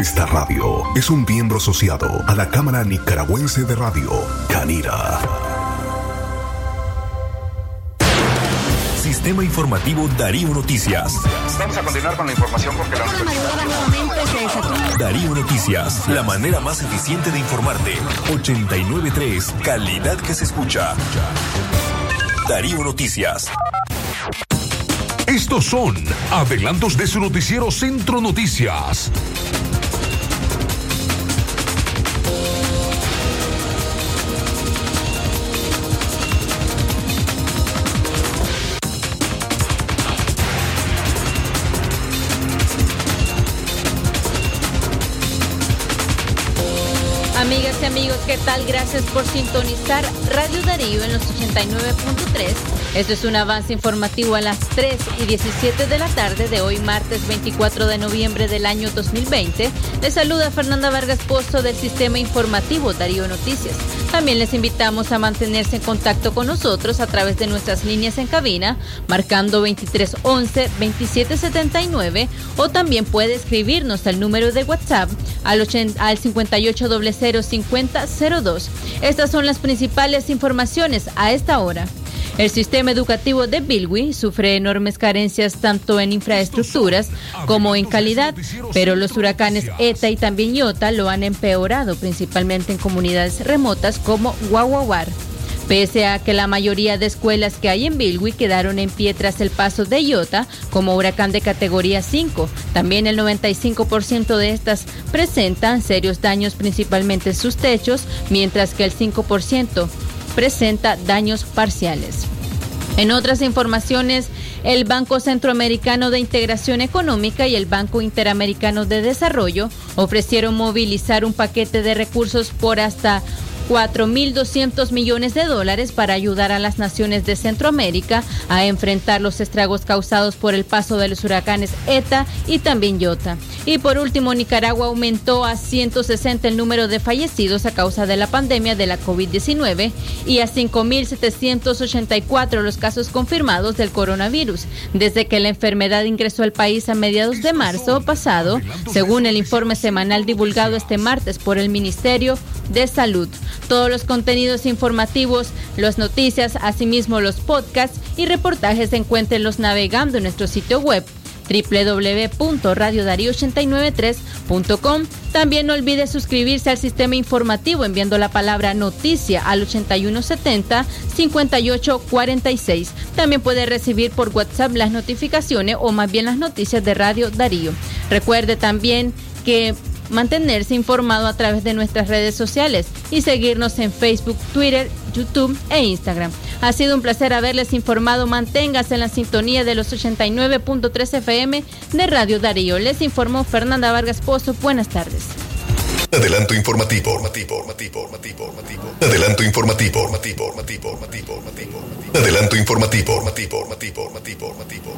Esta radio es un miembro asociado a la Cámara Nicaragüense de Radio, Canira. Sistema Informativo Darío Noticias. Vamos a continuar con la información porque la Darío Noticias, la manera más eficiente de informarte. 893, calidad que se escucha. Darío Noticias. Estos son adelantos de su noticiero Centro Noticias. Amigas y amigos, ¿qué tal? Gracias por sintonizar Radio Darío en los 89.3 esto es un avance informativo a las 3 y 17 de la tarde de hoy, martes 24 de noviembre del año 2020. Les saluda Fernanda Vargas Pozo del Sistema Informativo Darío Noticias. También les invitamos a mantenerse en contacto con nosotros a través de nuestras líneas en cabina, marcando 2311-2779 o también puede escribirnos al número de WhatsApp al, al 58005002. Estas son las principales informaciones a esta hora. El sistema educativo de Bilwi sufre enormes carencias tanto en infraestructuras como en calidad, pero los huracanes ETA y también Iota lo han empeorado, principalmente en comunidades remotas como Guaguaguar. Pese a que la mayoría de escuelas que hay en Bilwi quedaron en pie tras el paso de Iota como huracán de categoría 5, también el 95% de estas presentan serios daños principalmente en sus techos, mientras que el 5% presenta daños parciales. En otras informaciones, el Banco Centroamericano de Integración Económica y el Banco Interamericano de Desarrollo ofrecieron movilizar un paquete de recursos por hasta 4.200 millones de dólares para ayudar a las naciones de Centroamérica a enfrentar los estragos causados por el paso de los huracanes ETA y también Iota. Y por último, Nicaragua aumentó a 160 el número de fallecidos a causa de la pandemia de la COVID-19 y a 5.784 los casos confirmados del coronavirus, desde que la enfermedad ingresó al país a mediados de marzo pasado, según el informe semanal divulgado este martes por el Ministerio de Salud. Todos los contenidos informativos, las noticias, asimismo los podcasts y reportajes se encuentran los navegando en nuestro sitio web www.radiodarío893.com. También no olvide suscribirse al sistema informativo enviando la palabra noticia al 8170 5846. También puede recibir por WhatsApp las notificaciones o más bien las noticias de Radio Darío. Recuerde también que mantenerse informado a través de nuestras redes sociales y seguirnos en Facebook, Twitter, YouTube e Instagram. Ha sido un placer haberles informado. Manténgase en la sintonía de los 89.3 FM de Radio Darío. Les informó Fernanda Vargas Pozo. Buenas tardes. Adelanto informativo, informativo, informativo, informativo. Adelanto informativo, informativo, informativo, informativo. Adelanto informativo, informativo, informativo, informativo.